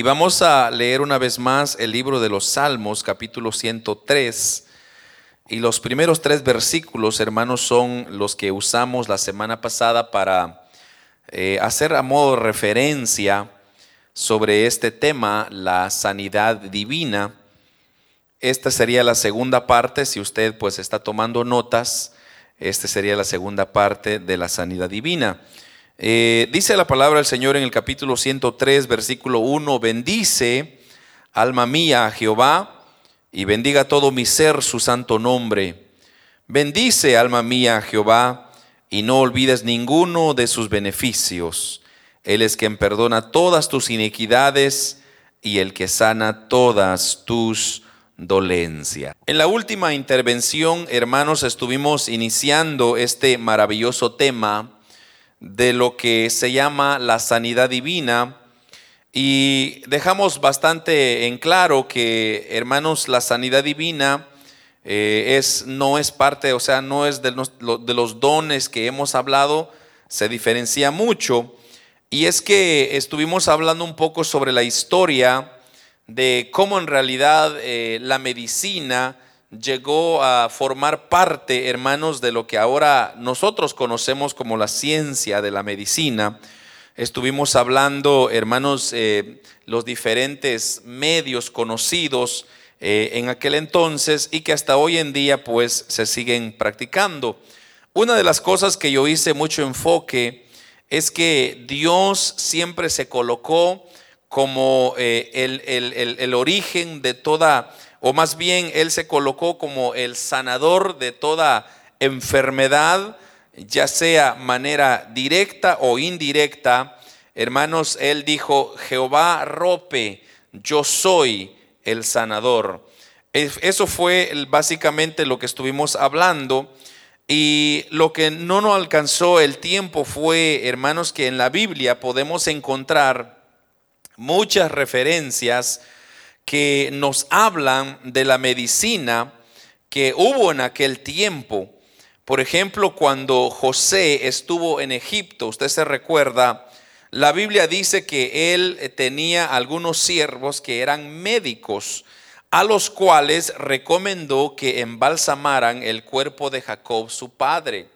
Y vamos a leer una vez más el libro de los Salmos, capítulo 103. Y los primeros tres versículos, hermanos, son los que usamos la semana pasada para eh, hacer a modo de referencia sobre este tema, la sanidad divina. Esta sería la segunda parte, si usted pues está tomando notas, esta sería la segunda parte de la sanidad divina. Eh, dice la palabra del Señor en el capítulo 103, versículo 1, bendice, alma mía, a Jehová, y bendiga todo mi ser su santo nombre. Bendice, alma mía, a Jehová, y no olvides ninguno de sus beneficios. Él es quien perdona todas tus iniquidades y el que sana todas tus dolencias. En la última intervención, hermanos, estuvimos iniciando este maravilloso tema de lo que se llama la sanidad divina y dejamos bastante en claro que, hermanos, la sanidad divina eh, es, no es parte, o sea, no es de los, dones que hemos hablado, se diferencia mucho. Y es que estuvimos hablando un poco sobre la historia de cómo en realidad eh, la medicina llegó a formar parte, hermanos, de lo que ahora nosotros conocemos como la ciencia de la medicina. Estuvimos hablando, hermanos, eh, los diferentes medios conocidos eh, en aquel entonces y que hasta hoy en día pues se siguen practicando. Una de las cosas que yo hice mucho enfoque es que Dios siempre se colocó como eh, el, el origen de toda o más bien Él se colocó como el sanador de toda enfermedad, ya sea manera directa o indirecta. Hermanos, Él dijo, Jehová rope, yo soy el sanador. Eso fue básicamente lo que estuvimos hablando. Y lo que no nos alcanzó el tiempo fue, hermanos, que en la Biblia podemos encontrar muchas referencias que nos hablan de la medicina que hubo en aquel tiempo. Por ejemplo, cuando José estuvo en Egipto, usted se recuerda, la Biblia dice que él tenía algunos siervos que eran médicos, a los cuales recomendó que embalsamaran el cuerpo de Jacob, su padre.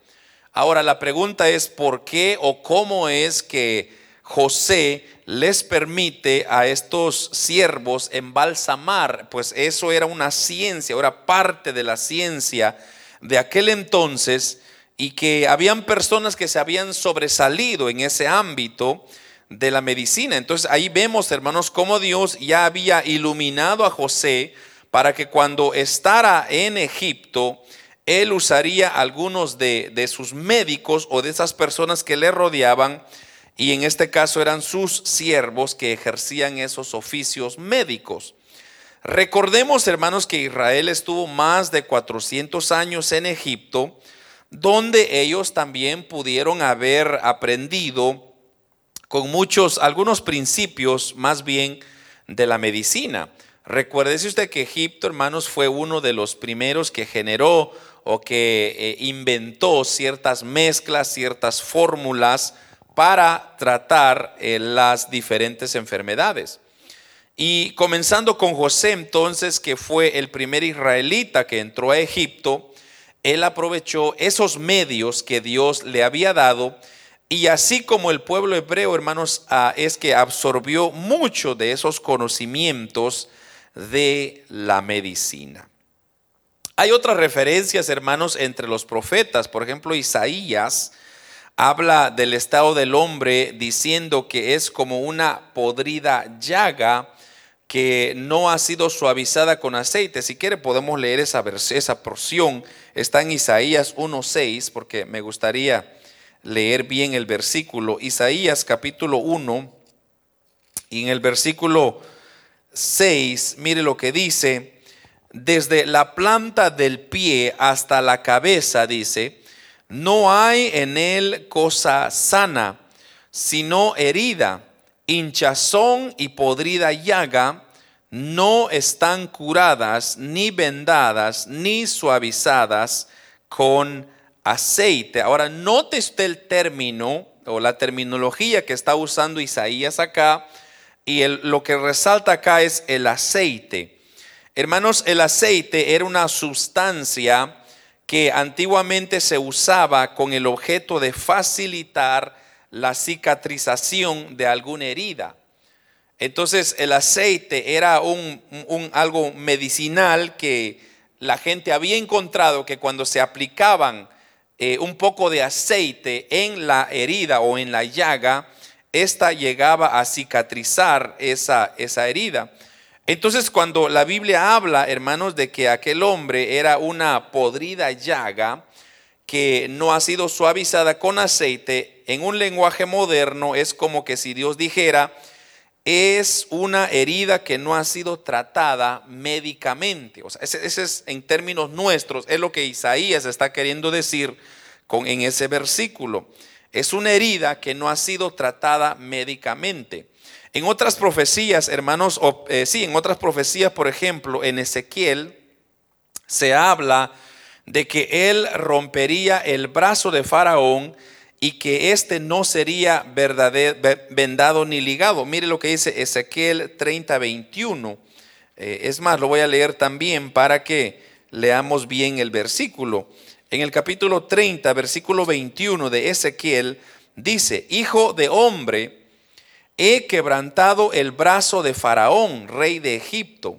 Ahora la pregunta es, ¿por qué o cómo es que José les permite a estos siervos embalsamar, pues eso era una ciencia, era parte de la ciencia de aquel entonces y que habían personas que se habían sobresalido en ese ámbito de la medicina. Entonces ahí vemos, hermanos, cómo Dios ya había iluminado a José para que cuando estara en Egipto, él usaría algunos de, de sus médicos o de esas personas que le rodeaban y en este caso eran sus siervos que ejercían esos oficios médicos. Recordemos, hermanos, que Israel estuvo más de 400 años en Egipto, donde ellos también pudieron haber aprendido con muchos, algunos principios más bien de la medicina. Recuérdese usted que Egipto, hermanos, fue uno de los primeros que generó o que eh, inventó ciertas mezclas, ciertas fórmulas para tratar eh, las diferentes enfermedades. Y comenzando con José entonces, que fue el primer israelita que entró a Egipto, él aprovechó esos medios que Dios le había dado y así como el pueblo hebreo, hermanos, ah, es que absorbió mucho de esos conocimientos de la medicina. Hay otras referencias, hermanos, entre los profetas, por ejemplo, Isaías, habla del estado del hombre diciendo que es como una podrida llaga que no ha sido suavizada con aceite. Si quiere podemos leer esa, esa porción. Está en Isaías 1.6 porque me gustaría leer bien el versículo. Isaías capítulo 1 y en el versículo 6, mire lo que dice, desde la planta del pie hasta la cabeza, dice, no hay en él cosa sana, sino herida, hinchazón y podrida llaga, no están curadas, ni vendadas, ni suavizadas con aceite. Ahora, note usted el término o la terminología que está usando Isaías acá. y lo que resalta acá es el aceite. Hermanos, el aceite era una sustancia que antiguamente se usaba con el objeto de facilitar la cicatrización de alguna herida. Entonces el aceite era un, algo medicinal que la gente había encontrado que cuando se aplicaban eh, un poco de aceite en la herida o en la llaga, esta llegaba a cicatrizar esa, esa herida. Entonces cuando la Biblia habla, hermanos, de que aquel hombre era una podrida llaga que no ha sido suavizada con aceite, en un lenguaje moderno es como que si Dios dijera, es una herida que no ha sido tratada médicamente. O sea, ese, es en términos nuestros, es lo que Isaías está queriendo decir con, en ese versículo. Es una herida que no ha sido tratada médicamente. En otras profecías, hermanos, eh, sí, en otras profecías, por ejemplo, en Ezequiel se habla de que él rompería el brazo de Faraón y que éste no sería vendado ni ligado. Mire lo que dice Ezequiel 30, 21. Eh, es más, lo voy a leer también para que leamos bien el versículo. En el capítulo 30, versículo 21 de Ezequiel, dice, Hijo de hombre, he quebrantado el brazo de Faraón, rey de Egipto,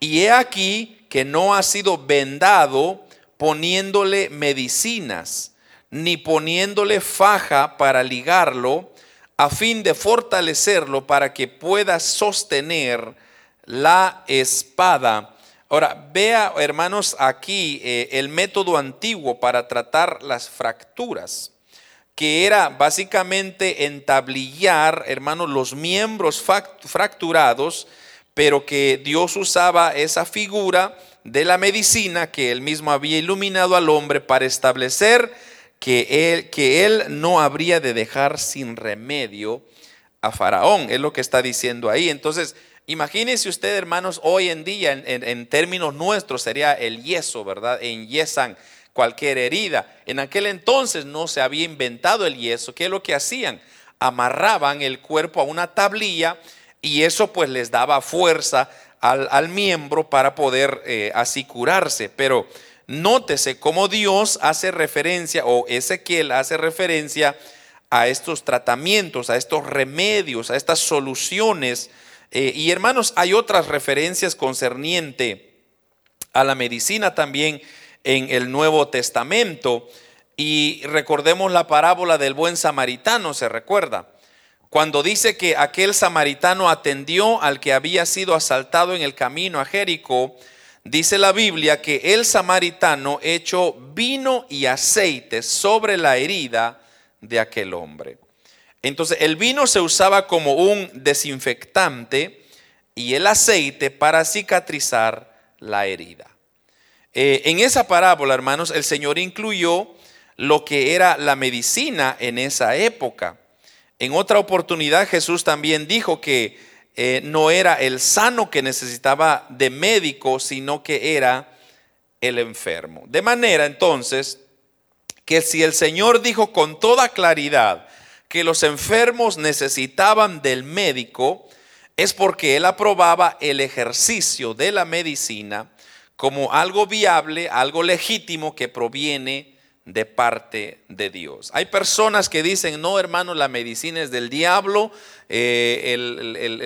y he aquí que no ha sido vendado poniéndole medicinas, ni poniéndole faja para ligarlo, a fin de fortalecerlo para que pueda sostener la espada. Ahora, vea, hermanos, aquí eh, el método antiguo para tratar las fracturas que era básicamente entablillar, hermanos, los miembros fracturados, pero que Dios usaba esa figura de la medicina que él mismo había iluminado al hombre para establecer que él, que él no habría de dejar sin remedio a Faraón, es lo que está diciendo ahí. Entonces, imagínense usted, hermanos, hoy en día, en, en términos nuestros, sería el yeso, ¿verdad? En yesan cualquier herida. En aquel entonces no se había inventado el yeso. ¿Qué es lo que hacían? Amarraban el cuerpo a una tablilla y eso pues les daba fuerza al, miembro para poder eh, así curarse. Pero nótese cómo Dios hace referencia o Ezequiel hace referencia a estos tratamientos, a estos remedios, a estas soluciones. Eh, y hermanos, hay otras referencias concerniente a la medicina también en el Nuevo Testamento. Y recordemos la parábola del buen samaritano, ¿se recuerda? Cuando dice que aquel samaritano atendió al que había sido asaltado en el camino a Jericó, dice la Biblia que el samaritano echó vino y aceite sobre la herida de aquel hombre. Entonces el vino se usaba como un desinfectante y el aceite para cicatrizar la herida. Eh, en esa parábola, hermanos, el Señor incluyó lo que era la medicina en esa época. En otra oportunidad Jesús también dijo que eh, no era el sano que necesitaba de médico, sino que era el enfermo. De manera entonces que si el Señor dijo con toda claridad que los enfermos necesitaban del médico, es porque Él aprobaba el ejercicio de la medicina como algo viable, algo legítimo que proviene de parte de Dios. Hay personas que dicen, no hermano, la medicina es del diablo, eh,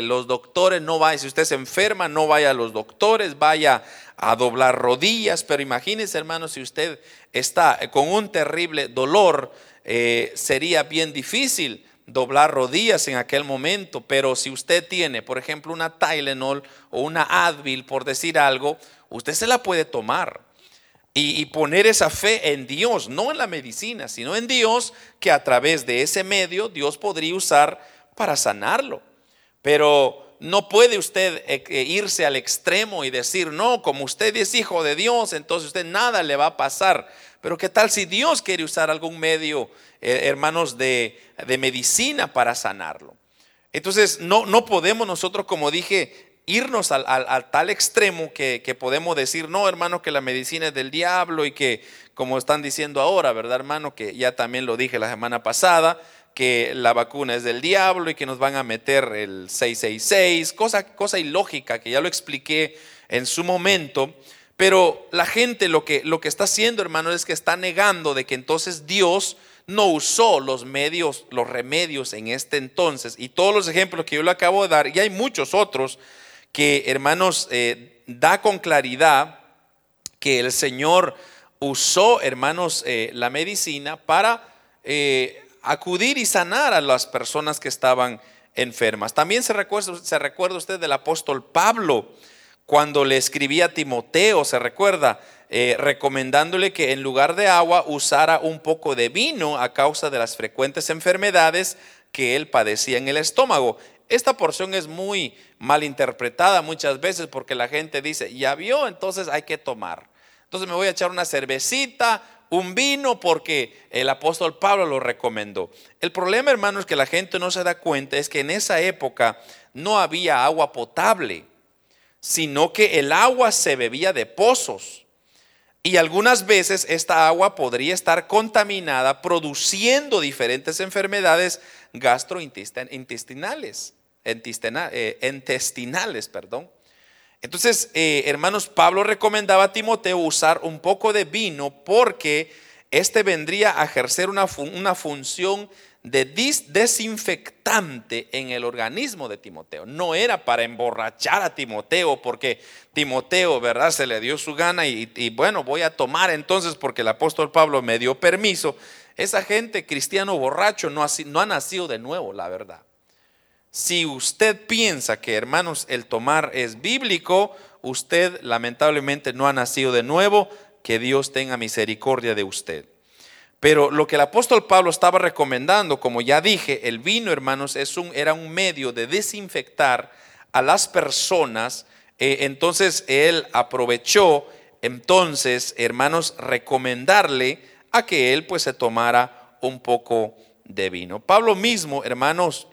los doctores no vayan, si usted se enferma, no vaya a los doctores, vaya a doblar rodillas, pero imagínese hermano, si usted está con un terrible dolor, eh, sería bien difícil doblar rodillas en aquel momento, pero si usted tiene, por ejemplo, una Tylenol o una Advil, por decir algo, usted se la puede tomar y, poner esa fe en Dios, no en la medicina, sino en Dios, que a través de ese medio Dios podría usar para sanarlo. Pero no puede usted eh, eh, irse al extremo y decir, no, como usted es hijo de Dios, entonces usted nada le va a pasar. Pero ¿qué tal si Dios quiere usar algún medio, eh, hermanos, de, de, medicina para sanarlo? Entonces, no, no podemos nosotros, como dije, irnos al, tal extremo que, podemos decir, no, hermano, que la medicina es del diablo y que, como están diciendo ahora, ¿verdad, hermano? Que ya también lo dije la semana pasada, que la vacuna es del diablo y que nos van a meter el 666, cosa, cosa ilógica que ya lo expliqué en su momento. Pero la gente lo que, lo que está haciendo, hermano, es que está negando de que entonces Dios no usó los medios, los remedios en este entonces. Y todos los ejemplos que yo le acabo de dar, y hay muchos otros que, hermanos, eh, da con claridad que el Señor usó, hermanos, eh, la medicina para eh, acudir y sanar a las personas que estaban enfermas. También se recuerda, se recuerda usted del apóstol Pablo cuando le escribía a Timoteo, se recuerda, recomendándole que en lugar de agua usara un poco de vino a causa de las frecuentes enfermedades que él padecía en el estómago. Esta porción es muy mal interpretada muchas veces porque la gente dice, ya vio, entonces hay que tomar. Entonces me voy a echar una cervecita un vino porque el apóstol Pablo lo recomendó. El problema, hermano, es que la gente no se da cuenta, es que en esa época no había agua potable, sino que el agua se bebía de pozos. Y algunas veces esta agua podría estar contaminada, produciendo diferentes enfermedades gastrointestinales, intestinales, perdón. Entonces, eh, hermanos, Pablo recomendaba a Timoteo usar un poco de vino porque este vendría a ejercer una, función de desinfectante en el organismo de Timoteo. No era para emborrachar a Timoteo porque Timoteo, ¿verdad? Se le dio su gana y, y bueno, voy a tomar entonces porque el apóstol Pablo me dio permiso. Esa gente cristiano borracho no ha, no ha nacido de nuevo, la verdad. Si usted piensa que, hermanos, el tomar es bíblico, usted lamentablemente no ha nacido de nuevo, que Dios tenga misericordia de usted. Pero lo que el apóstol Pablo estaba recomendando, como ya dije, el vino, hermanos, es un, era un medio de desinfectar a las personas. Eh, entonces él aprovechó, entonces, hermanos, recomendarle a que él pues se tomara un poco de vino. Pablo mismo, hermanos,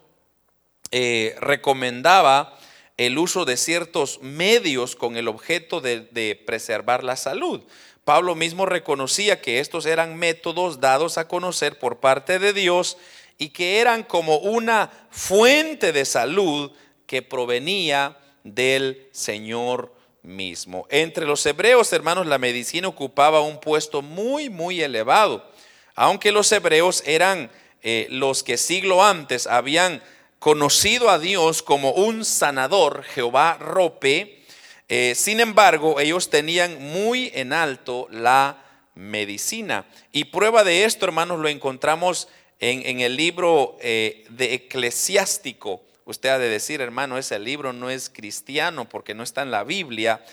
eh, recomendaba el uso de ciertos medios con el objeto de, preservar la salud. Pablo mismo reconocía que estos eran métodos dados a conocer por parte de Dios y que eran como una fuente de salud que provenía del Señor mismo. Entre los hebreos, hermanos, la medicina ocupaba un puesto muy, muy elevado. Aunque los hebreos eran eh, los que siglo antes habían conocido a Dios como un sanador, Jehová Rope, eh, sin embargo, ellos tenían muy en alto la medicina. Y prueba de esto, hermanos, lo encontramos en, el libro eh, de Eclesiástico. Usted ha de decir, hermano, ese libro no es cristiano porque no está en la Biblia.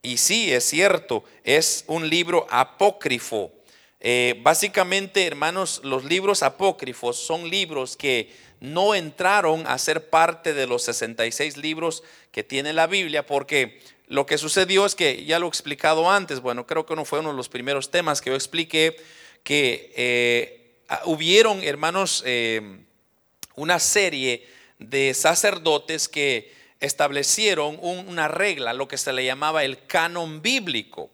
Y sí, es cierto, es un libro apócrifo. Eh, básicamente, hermanos, los libros apócrifos son libros que no entraron a ser parte de los 66 libros que tiene la Biblia porque lo que sucedió es que, ya lo he explicado antes, bueno, creo que no fue uno de los primeros temas que yo expliqué, que eh, hubieron, hermanos, eh, una serie de sacerdotes que establecieron una regla, lo que se le llamaba el canon bíblico.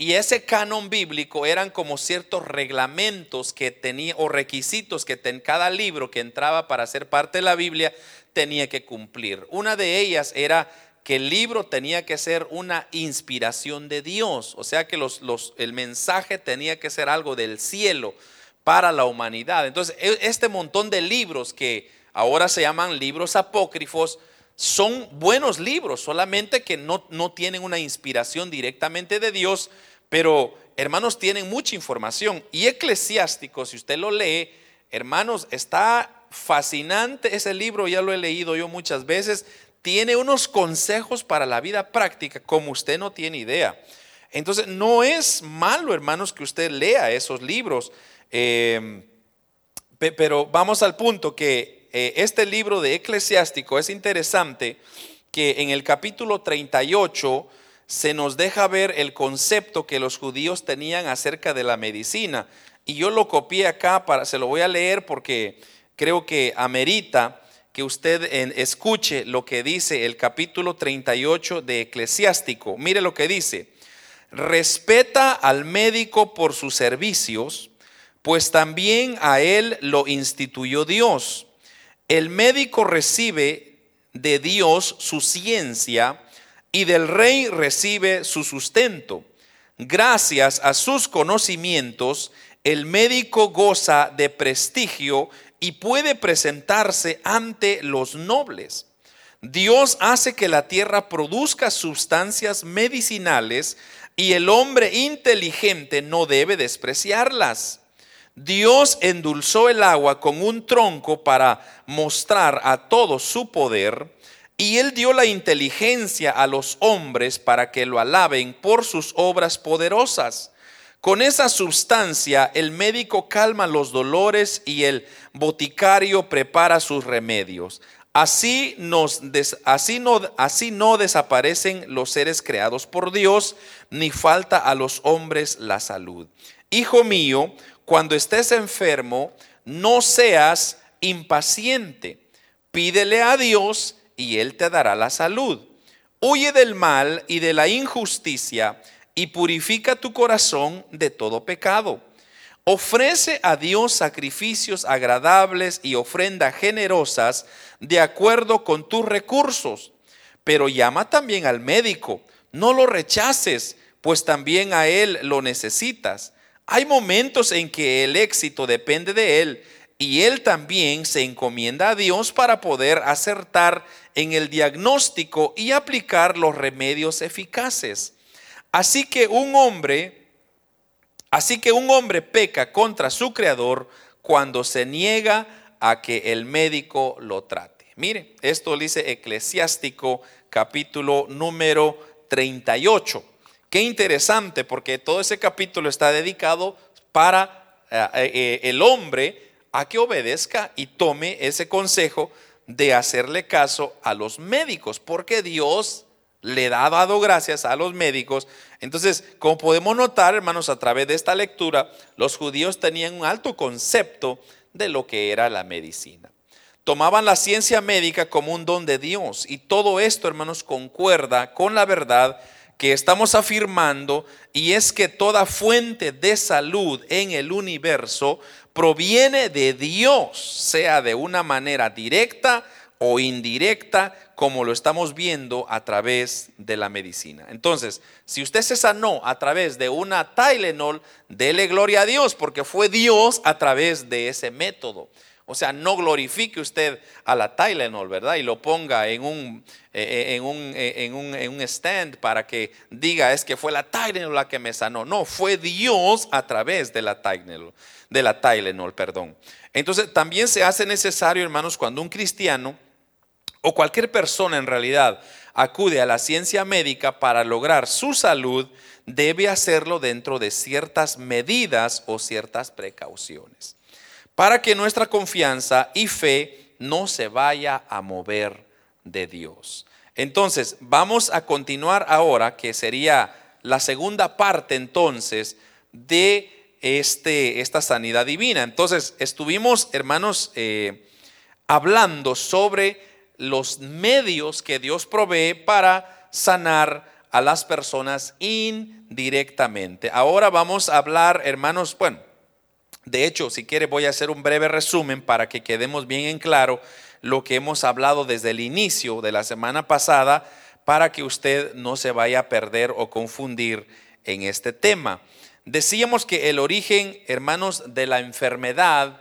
Y ese canon bíblico eran como ciertos reglamentos que tenía o requisitos que en cada libro que entraba para ser parte de la Biblia tenía que cumplir. Una de ellas era que el libro tenía que ser una inspiración de Dios, o sea que los, los, el mensaje tenía que ser algo del cielo para la humanidad. Entonces, e, este montón de libros que ahora se llaman libros apócrifos, son buenos libros, solamente que no, no tienen una inspiración directamente de Dios, pero hermanos tienen mucha información. Y eclesiástico, si usted lo lee, hermanos, está fascinante ese libro, ya lo he leído yo muchas veces, tiene unos consejos para la vida práctica como usted no tiene idea. Entonces, no es malo, hermanos, que usted lea esos libros, eh, pero vamos al punto que eh, este libro de Eclesiástico es interesante que en el capítulo 38 se nos deja ver el concepto que los judíos tenían acerca de la medicina. Y yo lo copié acá, para, se lo voy a leer porque creo que amerita que usted escuche lo que dice el capítulo 38 de Eclesiástico. Mire lo que dice. Respeta al médico por sus servicios pues también a él lo instituyó Dios. El médico recibe de Dios su ciencia y del rey recibe su sustento. Gracias a sus conocimientos, el médico goza de prestigio y puede presentarse ante los nobles. Dios hace que la tierra produzca sustancias medicinales y el hombre inteligente no debe despreciarlas. Dios endulzó el agua con un tronco para mostrar a todos su poder y él dio la inteligencia a los hombres para que lo alaben por sus obras poderosas. Con esa sustancia el médico calma los dolores y el boticario prepara sus remedios. Así, nos así, no, desaparecen los seres creados por Dios, ni falta a los hombres la salud. Hijo mío, cuando estés enfermo, no seas impaciente. Pídele a Dios y Él te dará la salud. Huye del mal y de la injusticia y purifica tu corazón de todo pecado. Ofrece a Dios sacrificios agradables y ofrendas generosas de acuerdo con tus recursos. Pero llama también al médico. No lo rechaces, pues también a él lo necesitas. Hay momentos en que el éxito depende de él y él también se encomienda a Dios para poder acertar en el diagnóstico y aplicar los remedios eficaces. Así que un hombre, así que un hombre peca contra su creador cuando se niega a que el médico lo trate. Mire, esto dice Eclesiástico capítulo número 38. Qué interesante porque todo ese capítulo está dedicado para eh, eh, el hombre a que obedezca y tome ese consejo de hacerle caso a los médicos, porque Dios le ha dado gracias a los médicos. Entonces, como podemos notar, hermanos, a través de esta lectura, los judíos tenían un alto concepto de lo que era la medicina. Tomaban la ciencia médica como un don de Dios y todo esto, hermanos, concuerda con la verdad que estamos afirmando y es que toda fuente de salud en el universo proviene de Dios, sea de una manera directa o indirecta, como lo estamos viendo a través de la medicina. Entonces, si usted se sanó a través de una Tylenol, dele gloria a Dios, porque fue Dios a través de ese método. O sea, no glorifique usted a la Tylenol, ¿verdad? Y lo ponga en un, eh, eh, en un, eh, en un, en un stand para que diga, es que fue la Tylenol la que me sanó. No, fue Dios a través de la Tylenol, de la Tylenol, perdón. Entonces, también se hace necesario, hermanos, cuando un cristiano o cualquier persona en realidad acude a la ciencia médica para lograr su salud, debe hacerlo dentro de ciertas medidas o ciertas precauciones para que nuestra confianza y fe no se vaya a mover de Dios. Entonces, vamos a continuar ahora, que sería la segunda parte entonces de este, esta sanidad divina. Entonces, estuvimos, hermanos, eh, hablando sobre los medios que Dios provee para sanar a las personas indirectamente. Ahora vamos a hablar, hermanos, bueno, de hecho, si quiere voy a hacer un breve resumen para que quedemos bien en claro lo que hemos hablado desde el inicio de la semana pasada para que usted no se vaya a perder o confundir en este tema. Decíamos que el origen, hermanos, de la enfermedad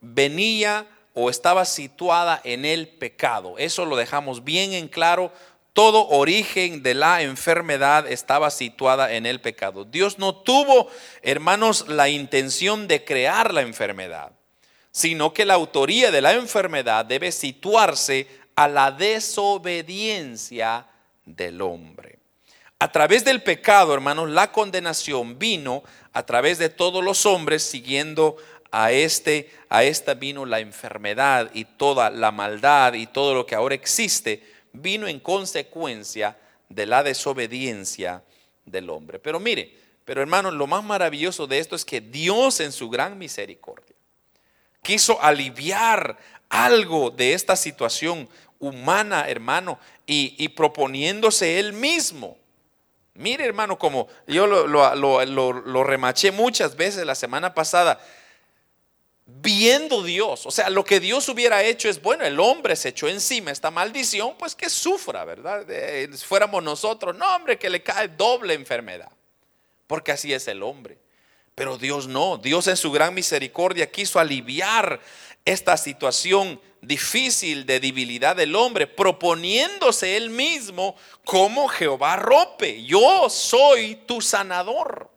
venía o estaba situada en el pecado. Eso lo dejamos bien en claro todo origen de la enfermedad estaba situada en el pecado. Dios no tuvo, hermanos, la intención de crear la enfermedad, sino que la autoría de la enfermedad debe situarse a la desobediencia del hombre. A través del pecado, hermanos, la condenación vino a través de todos los hombres siguiendo a este a esta vino la enfermedad y toda la maldad y todo lo que ahora existe vino en consecuencia de la desobediencia del hombre. Pero mire, pero hermanos, lo más maravilloso de esto es que Dios en su gran misericordia quiso aliviar algo de esta situación humana, hermano, y, proponiéndose él mismo. Mire, hermano, como yo lo, remaché muchas veces la semana pasada, viendo Dios. O sea, lo que Dios hubiera hecho es, bueno, el hombre se echó encima esta maldición, pues que sufra, ¿verdad? fuéramos nosotros, no, hombre, que le cae doble enfermedad, porque así es el hombre. Pero Dios no, Dios en su gran misericordia quiso aliviar esta situación difícil de debilidad del hombre, proponiéndose él mismo como Jehová rope, yo soy tu sanador.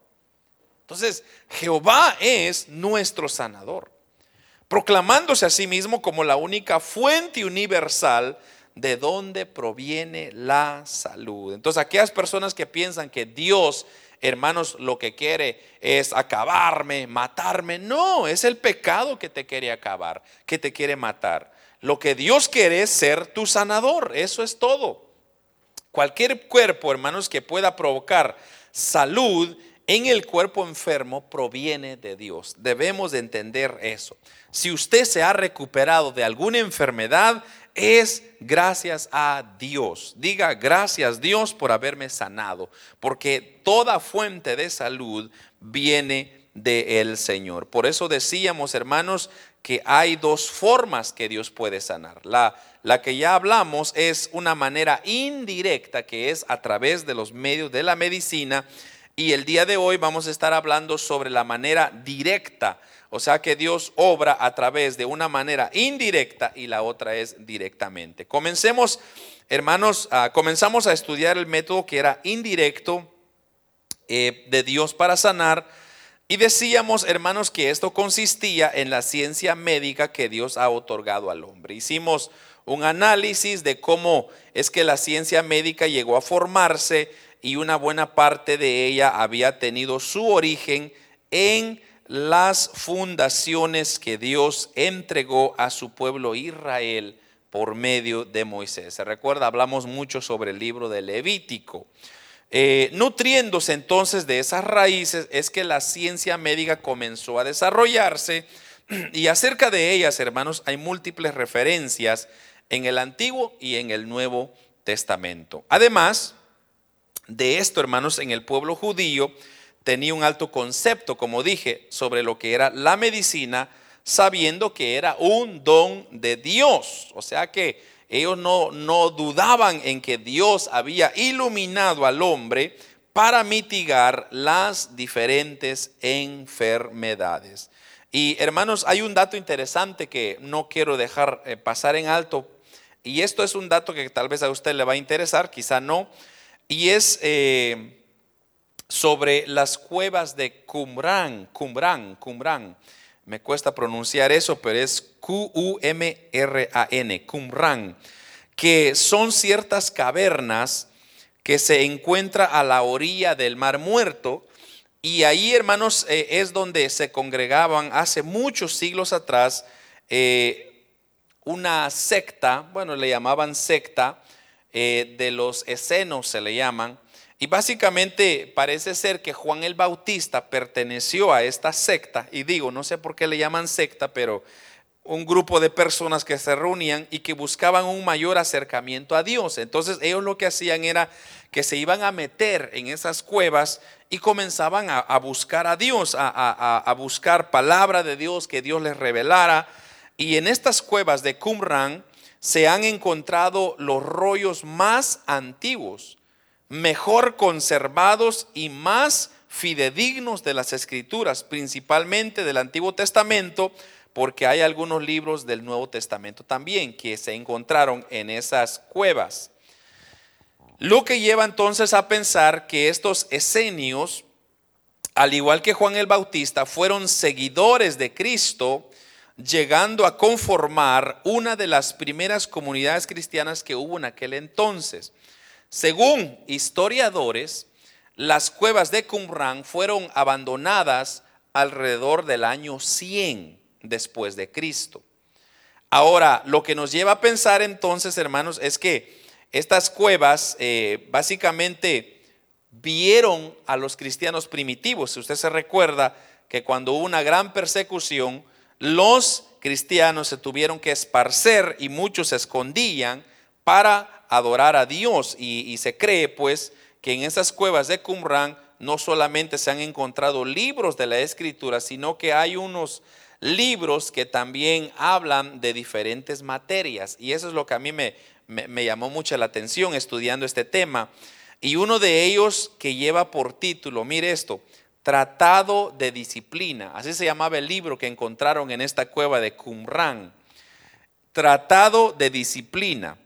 Entonces, Jehová es nuestro sanador, proclamándose a sí mismo como la única fuente universal de donde proviene la salud. Entonces, aquellas personas que piensan que Dios hermanos, lo que quiere es acabarme, matarme. No, es el pecado que te quiere acabar, que te quiere matar. Lo que Dios quiere es ser tu sanador, eso es todo. Cualquier cuerpo, hermanos, que pueda provocar salud en el cuerpo enfermo proviene de Dios. Debemos de entender eso. Si usted se ha recuperado de alguna enfermedad, es gracias a Dios. Diga gracias Dios por haberme sanado, porque toda fuente de salud viene del Señor. Por eso decíamos, hermanos, que hay dos formas que Dios puede sanar. La, la que ya hablamos es una manera indirecta, que es a través de los medios de la medicina. Y el día de hoy vamos a estar hablando sobre la manera directa o sea que Dios obra a través de una manera indirecta y la otra es directamente. Comencemos, hermanos, comenzamos a estudiar el método que era indirecto eh, de Dios para sanar. Y decíamos, hermanos, que esto consistía en la ciencia médica que Dios ha otorgado al hombre. Hicimos un análisis de cómo es que la ciencia médica llegó a formarse y una buena parte de ella había tenido su origen en las fundaciones que Dios entregó a su pueblo Israel por medio de Moisés. Se recuerda, hablamos mucho sobre el libro de Levítico. Eh, nutriéndose entonces de esas raíces es que la ciencia médica comenzó a desarrollarse y acerca de ellas, hermanos, hay múltiples referencias en el Antiguo y en el Nuevo Testamento. Además de esto, hermanos, en el pueblo judío, tenía un alto concepto, como dije, sobre lo que era la medicina, sabiendo que era un don de Dios. O sea que ellos no, no dudaban en que Dios había iluminado al hombre para mitigar las diferentes enfermedades. Y hermanos, hay un dato interesante que no quiero dejar eh, pasar en alto, y esto es un dato que tal vez a usted le va a interesar, quizá no, y es... Eh, sobre las cuevas de Qumran, Qumran, Qumran. Me cuesta pronunciar eso, pero es Q-U-M-R-A-N, Qumran, que son ciertas cavernas que se encuentra a la orilla del Mar Muerto. Y ahí, hermanos, eh, es donde se congregaban hace muchos siglos atrás eh, una secta, bueno, le llamaban secta, eh, de los escenos se le llaman, y básicamente parece ser que Juan el Bautista perteneció a esta secta, y digo, no sé por qué le llaman secta, pero un grupo de personas que se reunían y que buscaban un mayor acercamiento a Dios. Entonces ellos lo que hacían era que se iban a meter en esas cuevas y comenzaban a, buscar a Dios, a, a, buscar palabra de Dios que Dios les revelara. Y en estas cuevas de Qumran se han encontrado los rollos más antiguos mejor conservados y más fidedignos de las escrituras, principalmente del Antiguo Testamento, porque hay algunos libros del Nuevo Testamento también que se encontraron en esas cuevas. Lo que lleva entonces a pensar que estos esenios, al igual que Juan el Bautista, fueron seguidores de Cristo, llegando a conformar una de las primeras comunidades cristianas que hubo en aquel entonces. Según historiadores, las cuevas de Qumran fueron abandonadas alrededor del año 100 después de Cristo. Ahora, lo que nos lleva a pensar entonces, hermanos, es que estas cuevas eh, básicamente vieron a los cristianos primitivos. Si usted se recuerda que cuando hubo una gran persecución, los cristianos se tuvieron que esparcer y muchos se escondían para adorar a Dios. Y, se cree pues que en esas cuevas de Qumran no solamente se han encontrado libros de la escritura, sino que hay unos libros que también hablan de diferentes materias. Y eso es lo que a mí me, me, llamó mucho la atención estudiando este tema. Y uno de ellos que lleva por título, mire esto, Tratado de Disciplina. Así se llamaba el libro que encontraron en esta cueva de Qumran. Tratado de Disciplina.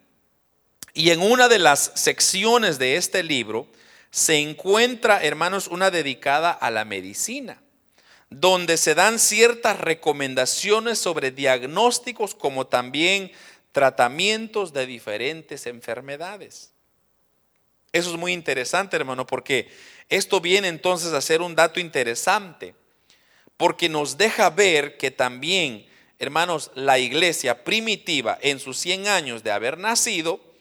Y en una de las secciones de este libro se encuentra, hermanos, una dedicada a la medicina, donde se dan ciertas recomendaciones sobre diagnósticos como también tratamientos de diferentes enfermedades. Eso es muy interesante, hermano, porque esto viene entonces a ser un dato interesante, porque nos deja ver que también, hermanos, la iglesia primitiva en sus 100 años de haber nacido,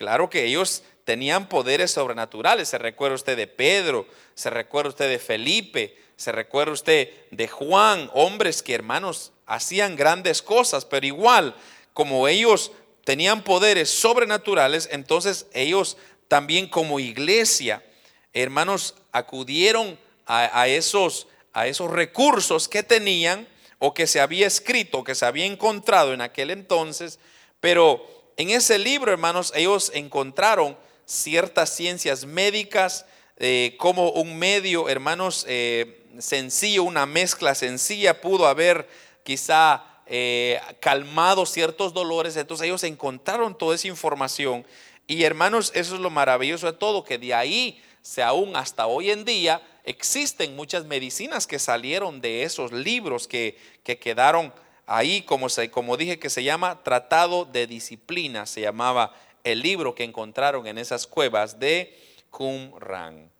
claro que ellos tenían poderes sobrenaturales. Se recuerda usted de Pedro, se recuerda usted de Felipe, se recuerda usted de Juan, hombres que hermanos hacían grandes cosas, pero igual como ellos tenían poderes sobrenaturales, entonces ellos también como iglesia, hermanos, acudieron a, esos, a esos recursos que tenían o que se había escrito, que se había encontrado en aquel entonces, pero en ese libro, hermanos, ellos encontraron ciertas ciencias médicas eh, como un medio, hermanos, eh, sencillo, una mezcla sencilla, pudo haber quizá eh, calmado ciertos dolores. Entonces ellos encontraron toda esa información. Y hermanos, eso es lo maravilloso de todo, que de ahí, se aún hasta hoy en día, existen muchas medicinas que salieron de esos libros que, que quedaron ahí, como, dije, que se llama Tratado de Disciplina, se llamaba el libro que encontraron en esas cuevas de Qumran.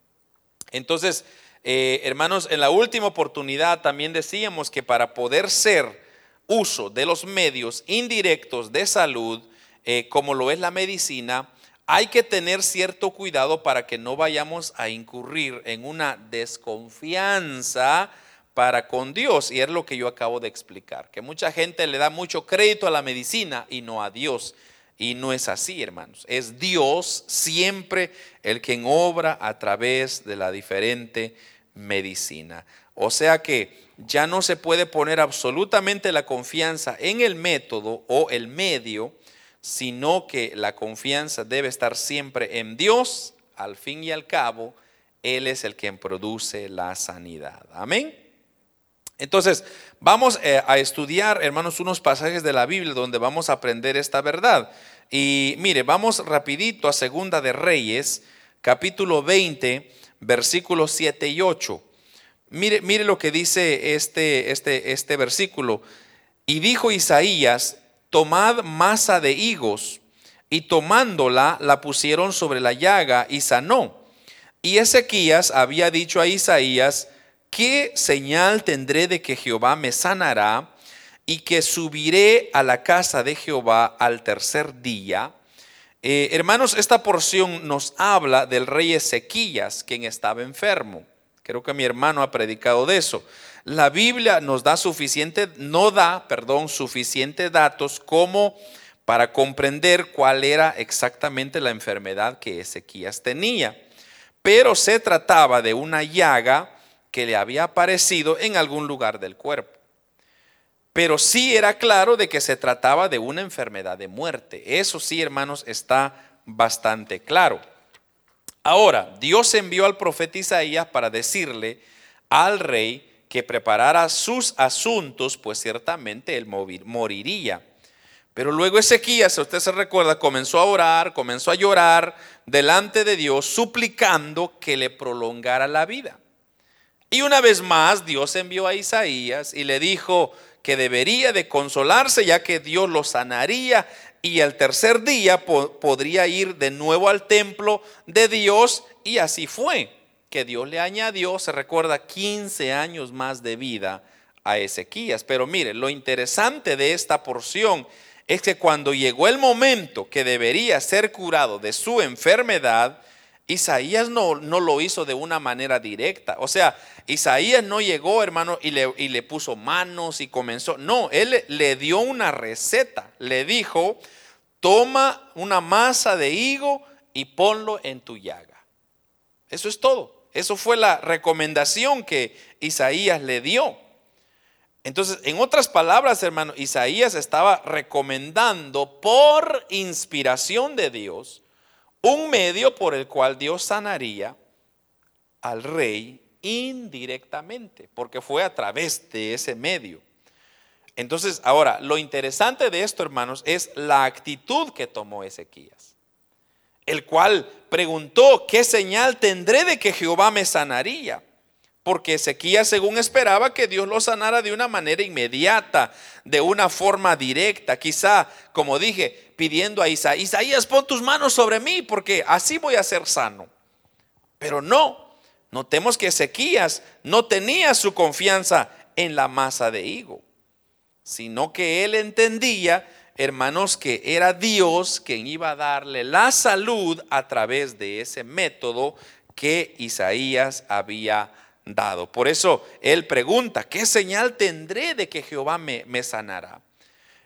Entonces, eh, hermanos, en la última oportunidad también decíamos que para poder ser uso de los medios indirectos de salud, eh, como lo es la medicina, hay que tener cierto cuidado para que no vayamos a incurrir en una desconfianza para con Dios. Y es lo que yo acabo de explicar, que mucha gente le da mucho crédito a la medicina y no a Dios. Y no es así, hermanos. Es Dios siempre el quien obra a través de la diferente medicina. O sea que ya no se puede poner absolutamente la confianza en el método o el medio, sino que la confianza debe estar siempre en Dios. Al fin y al cabo, Él es el quien produce la sanidad. Amén. Entonces, vamos eh, a estudiar, hermanos, unos pasajes de la Biblia donde vamos a aprender esta verdad. Y mire, vamos rapidito a Segunda de Reyes, capítulo 20, versículos 7 y 8. Mire, mire lo que dice este, este, este versículo. Y dijo Isaías, tomad masa de higos, y tomándola la pusieron sobre la llaga y sanó. Y Ezequías había dicho a Isaías, ¿qué señal tendré de que Jehová me sanará y que subiré a la casa de Jehová al tercer día? Eh, hermanos, esta porción nos habla del rey Ezequías, quien estaba enfermo. Creo que mi hermano ha predicado de eso. La Biblia nos da suficiente, no da, perdón, suficientes datos como para comprender cuál era exactamente la enfermedad que Ezequías tenía. Pero se trataba de una llaga que le había aparecido en algún lugar del cuerpo. Pero sí era claro de que se trataba de una enfermedad de muerte. Eso sí, hermanos, está bastante claro. Ahora, Dios envió al profeta Isaías para decirle al rey que preparara sus asuntos, pues ciertamente él moriría. Pero luego Ezequías, si usted se recuerda, comenzó a orar, comenzó a llorar delante de Dios, suplicando que le prolongara la vida. Y una vez más Dios envió a Isaías y le dijo que debería de consolarse ya que Dios lo sanaría y al tercer día podría ir de nuevo al templo de Dios y así fue, que Dios le añadió, se recuerda, 15 años más de vida a Ezequías. Pero mire, lo interesante de esta porción es que cuando llegó el momento que debería ser curado de su enfermedad, Isaías no, no, lo hizo de una manera directa. O sea, Isaías no llegó, hermano, y le, y le puso manos y comenzó. No, él le dio una receta. Le dijo, toma una masa de higo y ponlo en tu llaga. Eso es todo. Eso fue la recomendación que Isaías le dio. Entonces, en otras palabras, hermano, Isaías estaba recomendando por inspiración de Dios un medio por el cual Dios sanaría al rey indirectamente, porque fue a través de ese medio. Entonces, ahora, lo interesante de esto, hermanos, es la actitud que tomó Ezequías, el cual preguntó, ¿qué señal tendré de que Jehová me sanaría? Porque Ezequías, según esperaba, que Dios lo sanara de una manera inmediata, de una forma directa, quizá, como dije, pidiendo a Isaías, Isaías, pon tus manos sobre mí, porque así voy a ser sano. Pero no, notemos que Ezequías no tenía su confianza en la masa de higo sino que él entendía, hermanos, que era Dios quien iba a darle la salud a través de ese método que Isaías había dado. Por eso él pregunta, ¿qué señal tendré de que Jehová me, me sanará?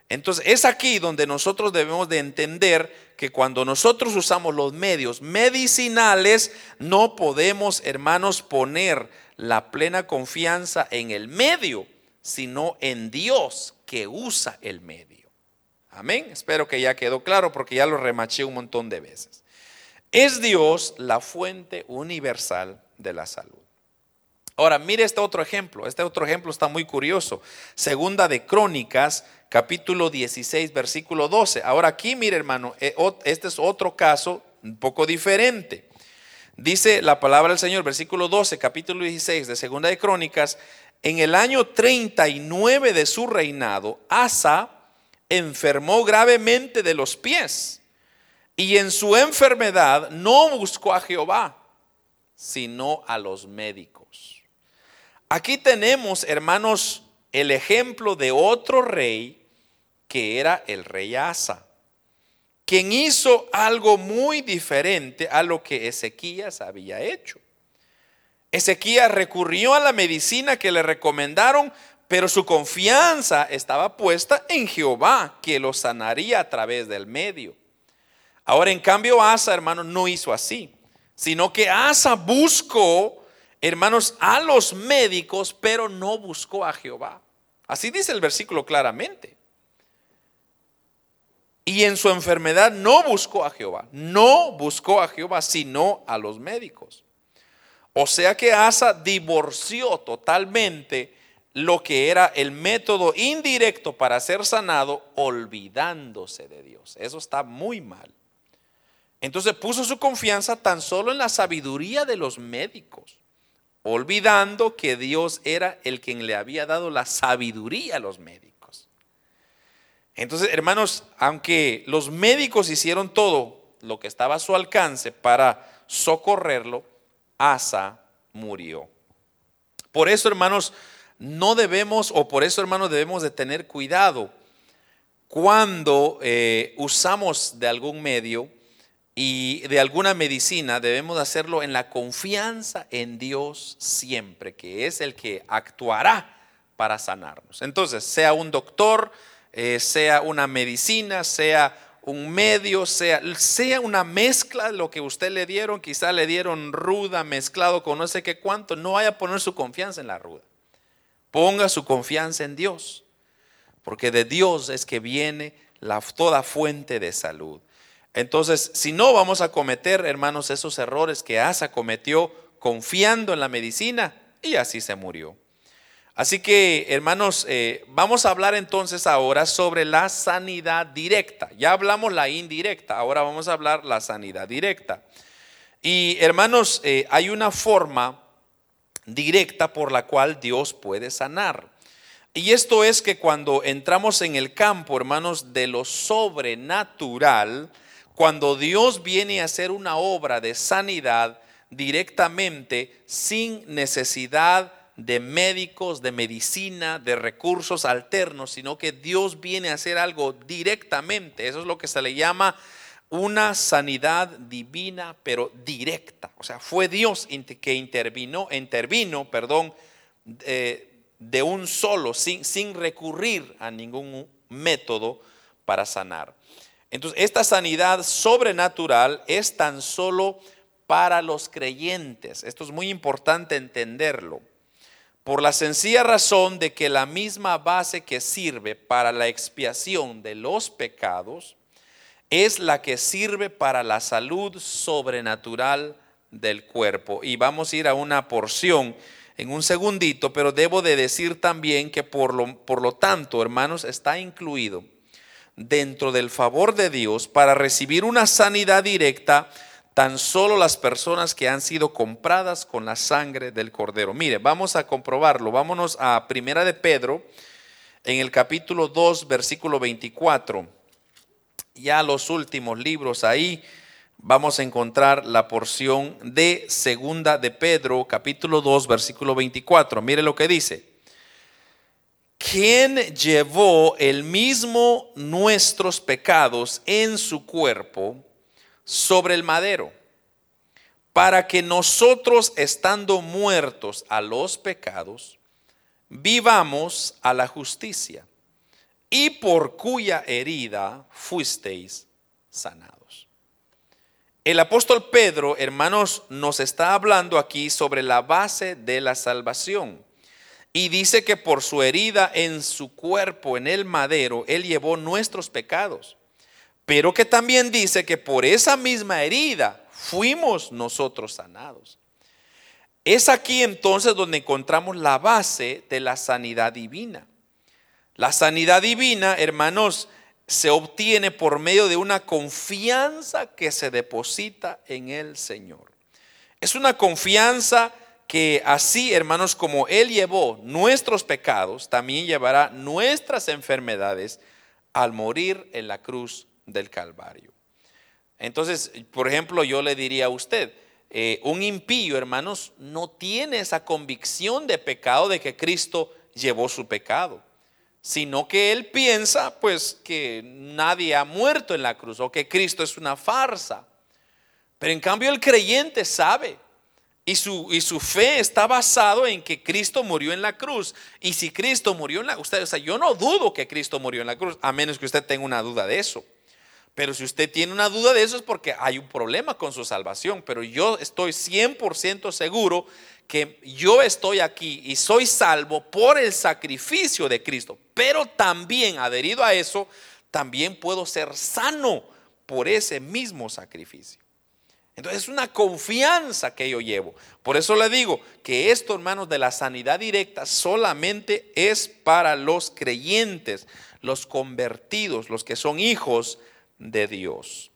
Entonces es aquí donde nosotros debemos de entender que cuando nosotros usamos los medios medicinales, no podemos, hermanos, poner la plena confianza en el medio, sino en Dios que usa el medio. Amén. Espero que ya quedó claro porque ya lo remaché un montón de veces. Es Dios la fuente universal de la salud. Ahora, mire este otro ejemplo. Este otro ejemplo está muy curioso. Segunda de Crónicas, capítulo 16, versículo 12. Ahora aquí, mire hermano, eh, este es otro caso un poco diferente. Dice la palabra del Señor, versículo 12, capítulo 16 de Segunda de Crónicas, en el año 39 de su reinado, Asa enfermó gravemente de los pies y en su enfermedad no buscó a Jehová, sino a los médicos. Aquí tenemos, hermanos, el ejemplo de otro rey que era el rey Asa, quien hizo algo muy diferente a lo que Ezequías había hecho. Ezequías recurrió a la medicina que le recomendaron, pero su confianza estaba puesta en Jehová, que lo sanaría a través del medio. Ahora, en cambio, Asa, hermanos, no hizo así, sino que Asa buscó, hermanos, a los médicos, pero no buscó a Jehová. Así dice el versículo claramente. Y en su enfermedad no buscó a Jehová, no buscó a Jehová, sino a los médicos. O sea que Asa divorció totalmente lo que era el método indirecto para ser sanado, olvidándose de Dios. Eso está muy mal. Entonces puso su confianza tan solo en la sabiduría de los médicos, olvidando que Dios era el quien le había dado la sabiduría a los médicos. Entonces, hermanos, aunque los médicos hicieron todo lo que estaba a su alcance para socorrerlo, Asa murió. Por eso, hermanos, no debemos, o por eso, hermanos, debemos de tener cuidado cuando eh, usamos de algún medio y de alguna medicina, debemos hacerlo en la confianza en Dios siempre, que es el que actuará para sanarnos. Entonces, sea un doctor, eh, sea una medicina, sea un medio, sea, una mezcla lo que usted le dieron, quizá le dieron ruda mezclado con no sé qué cuánto, no vaya a poner su confianza en la ruda. Ponga su confianza en Dios, porque de Dios es que viene toda fuente de salud. Entonces, si no vamos a cometer, hermanos, esos errores que Asa cometió confiando en la medicina y así se murió. Así que, hermanos, eh, vamos a hablar entonces ahora sobre la sanidad directa. Ya hablamos la indirecta, ahora vamos a hablar la sanidad directa. Y, hermanos, eh, hay una forma directa por la cual Dios puede sanar. Y esto es que cuando entramos en el campo, hermanos, de lo sobrenatural, cuando Dios viene a hacer una obra de sanidad directamente, sin necesidad de médicos, de medicina, de recursos alternos, sino que Dios viene a hacer algo directamente. Eso es lo que se le llama una sanidad divina, pero directa. O sea, fue Dios que intervino, intervino, perdón, de un solo, sin, sin recurrir a ningún método para sanar. Entonces, esta sanidad sobrenatural es tan solo para los creyentes. Esto es muy importante entenderlo. por la sencilla razón de que la misma base que sirve para la expiación de los pecados es la que sirve para la salud sobrenatural del cuerpo. Y vamos a ir a una porción en un segundito, pero debo de decir también que por lo, por lo tanto, hermanos, está incluido dentro del favor de Dios para recibir una sanidad directa tan solo las personas que han sido compradas con la sangre del cordero. Mire, vamos a comprobarlo. Vámonos a Primera de Pedro en el capítulo 2, versículo 24. Ya los últimos libros ahí vamos a encontrar la porción de Segunda de Pedro, capítulo 2, versículo 24. Mire lo que dice. ¿Quién llevó el mismo nuestros pecados en su cuerpo sobre el madero, para que nosotros, estando muertos a los pecados, vivamos a la justicia, y por cuya herida fuisteis sanados. El apóstol Pedro, hermanos, nos está hablando aquí sobre la base de la salvación. Y dice que por su herida en su cuerpo, en el madero, Él llevó nuestros pecados. Pero que también dice que por esa misma herida fuimos nosotros sanados. Es aquí entonces donde encontramos la base de la sanidad divina. La sanidad divina, hermanos, se obtiene por medio de una confianza que se deposita en el Señor. Es una confianza que así, hermanos, como Él llevó nuestros pecados, también llevará nuestras enfermedades al morir en la cruz del Calvario. Entonces, por ejemplo, yo le diría a usted, eh, un impío, hermanos, no tiene esa convicción de pecado de que Cristo llevó su pecado sino que él piensa pues que nadie ha muerto en la cruz o que Cristo es una farsa. Pero en cambio el creyente sabe y su, y su fe está basado en que Cristo murió en la cruz. Y si Cristo murió en la cruz, o sea, yo no dudo que Cristo murió en la cruz, a menos que usted tenga una duda de eso. Pero si usted tiene una duda de eso es porque hay un problema con su salvación. Pero yo estoy 100% seguro que yo estoy aquí y soy salvo por el sacrificio de Cristo, pero también adherido a eso, también puedo ser sano por ese mismo sacrificio. Entonces es una confianza que yo llevo. Por eso le digo que esto, hermanos, de la sanidad directa solamente es para los creyentes, los convertidos, los que son hijos de Dios.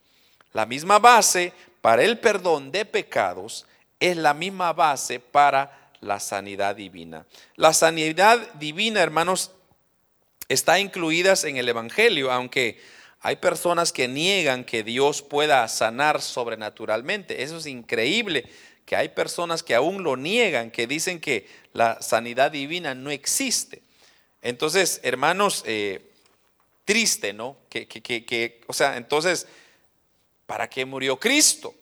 La misma base para el perdón de pecados es la misma base para la sanidad divina. La sanidad divina, hermanos, está incluida en el Evangelio, aunque hay personas que niegan que Dios pueda sanar sobrenaturalmente. Eso es increíble, que hay personas que aún lo niegan, que dicen que la sanidad divina no existe. Entonces, hermanos, eh, triste, ¿no? Que, que, o sea, entonces, ¿para qué murió Cristo?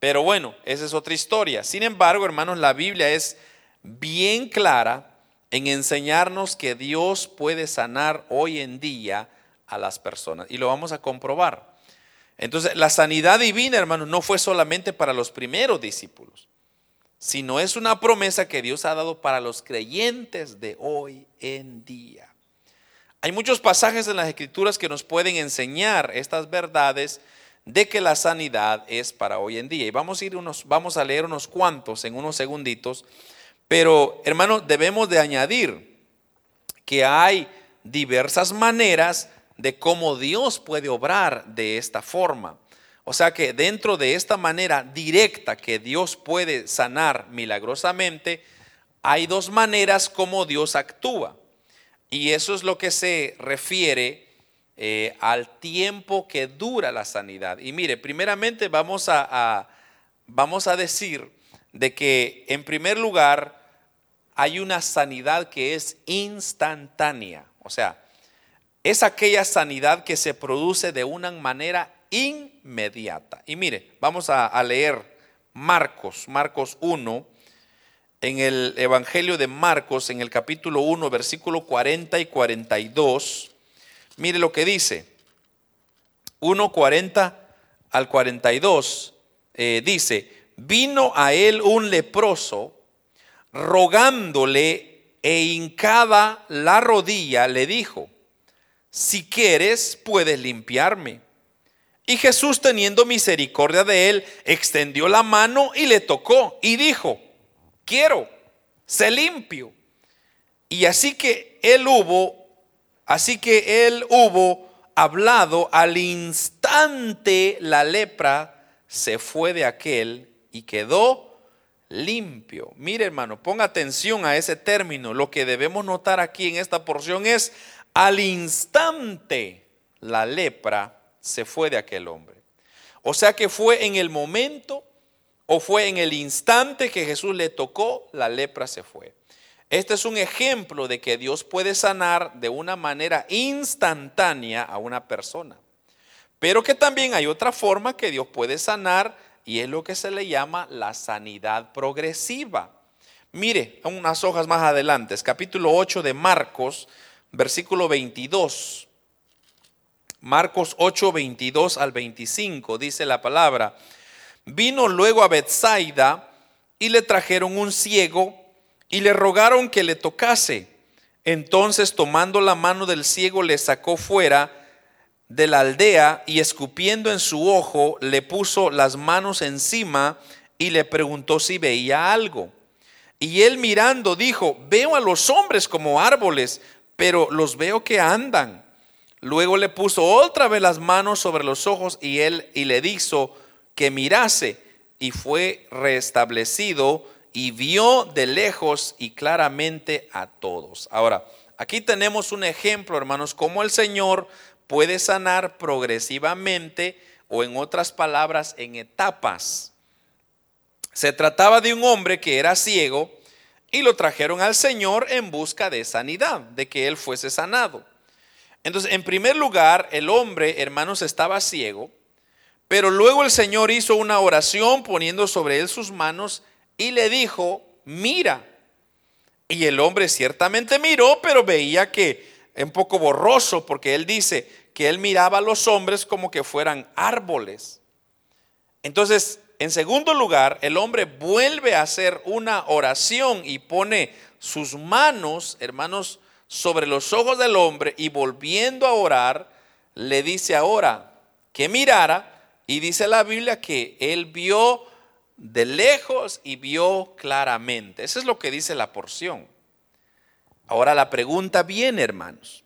Pero bueno, esa es otra historia. Sin embargo, hermanos, la Biblia es bien clara en enseñarnos que Dios puede sanar hoy en día a las personas. Y lo vamos a comprobar. Entonces, la sanidad divina, hermanos, no fue solamente para los primeros discípulos, sino es una promesa que Dios ha dado para los creyentes de hoy en día. Hay muchos pasajes en las escrituras que nos pueden enseñar estas verdades de que la sanidad es para hoy en día. Y vamos a, ir unos, vamos a leer unos cuantos en unos segunditos, pero hermano, debemos de añadir que hay diversas maneras de cómo Dios puede obrar de esta forma. O sea que dentro de esta manera directa que Dios puede sanar milagrosamente, hay dos maneras como Dios actúa. Y eso es lo que se refiere eh, al tiempo que dura la sanidad. Y mire, primeramente vamos a, vamos a decir de que en primer lugar hay una sanidad que es instantánea. O sea, es aquella sanidad que se produce de una manera inmediata. Y mire, vamos a, leer Marcos, Marcos 1, en el Evangelio de Marcos, en el capítulo 1, versículo 40 y 42. Mire lo que dice. 1.40 al 42 eh, dice, vino a él un leproso rogándole e hincada la rodilla, le dijo, si quieres, puedes limpiarme. Y Jesús, teniendo misericordia de él, extendió la mano y le tocó y dijo, quiero, sé limpio. Y así que él hubo, así que él hubo hablado, al instante la lepra se fue de aquel y quedó limpio. Mire hermano, ponga atención a ese término. Lo que debemos notar aquí en esta porción es, al instante la lepra se fue de aquel hombre. O sea que fue en el momento o fue en el instante que Jesús le tocó, la lepra se fue. Este es un ejemplo de que Dios puede sanar de una manera instantánea a una persona. Pero que también hay otra forma que Dios puede sanar y es lo que se le llama la sanidad progresiva. Mire, unas hojas más adelante, capítulo 8 de Marcos, versículo 22. Marcos 8, 22 al 25, dice la palabra. Vino luego a Bethsaida y le trajeron un ciego y le rogaron que le tocase. Entonces, tomando la mano del ciego, le sacó fuera de la aldea y escupiendo en su ojo, le puso las manos encima y le preguntó si veía algo. Y él mirando dijo, veo a los hombres como árboles, pero los veo que andan. Luego le puso otra vez las manos sobre los ojos y él y le dijo que mirase y fue restablecido y vio de lejos y claramente a todos. Ahora, aquí tenemos un ejemplo, hermanos, cómo el Señor puede sanar progresivamente o en otras palabras, en etapas. Se trataba de un hombre que era ciego y lo trajeron al Señor en busca de sanidad, de que él fuese sanado. Entonces, en primer lugar, el hombre, hermanos, estaba ciego, pero luego el Señor hizo una oración poniendo sobre él sus manos y le dijo, mira. Y el hombre ciertamente miró, pero veía que un poco borroso, porque él dice que él miraba a los hombres como que fueran árboles. Entonces, en segundo lugar, el hombre vuelve a hacer una oración y pone sus manos, hermanos, sobre los ojos del hombre y volviendo a orar, le dice ahora que mirara y dice la Biblia que él vio de lejos y vio claramente. Eso es lo que dice la porción. Ahora la pregunta viene, hermanos.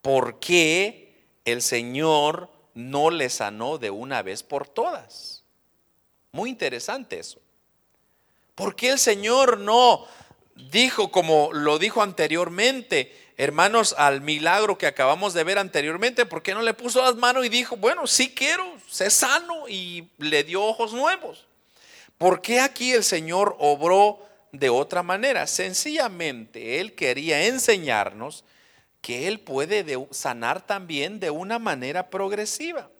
¿Por qué el Señor no le sanó de una vez por todas? Muy interesante eso. ¿Por qué el Señor no dijo, como lo dijo anteriormente, hermanos, al milagro que acabamos de ver anteriormente, ¿por qué no le puso las manos y dijo, bueno, sí quiero, sé sano y le dio ojos nuevos? ¿Por qué aquí el Señor obró de otra manera? Sencillamente, Él quería enseñarnos que Él puede sanar también de una manera progresiva.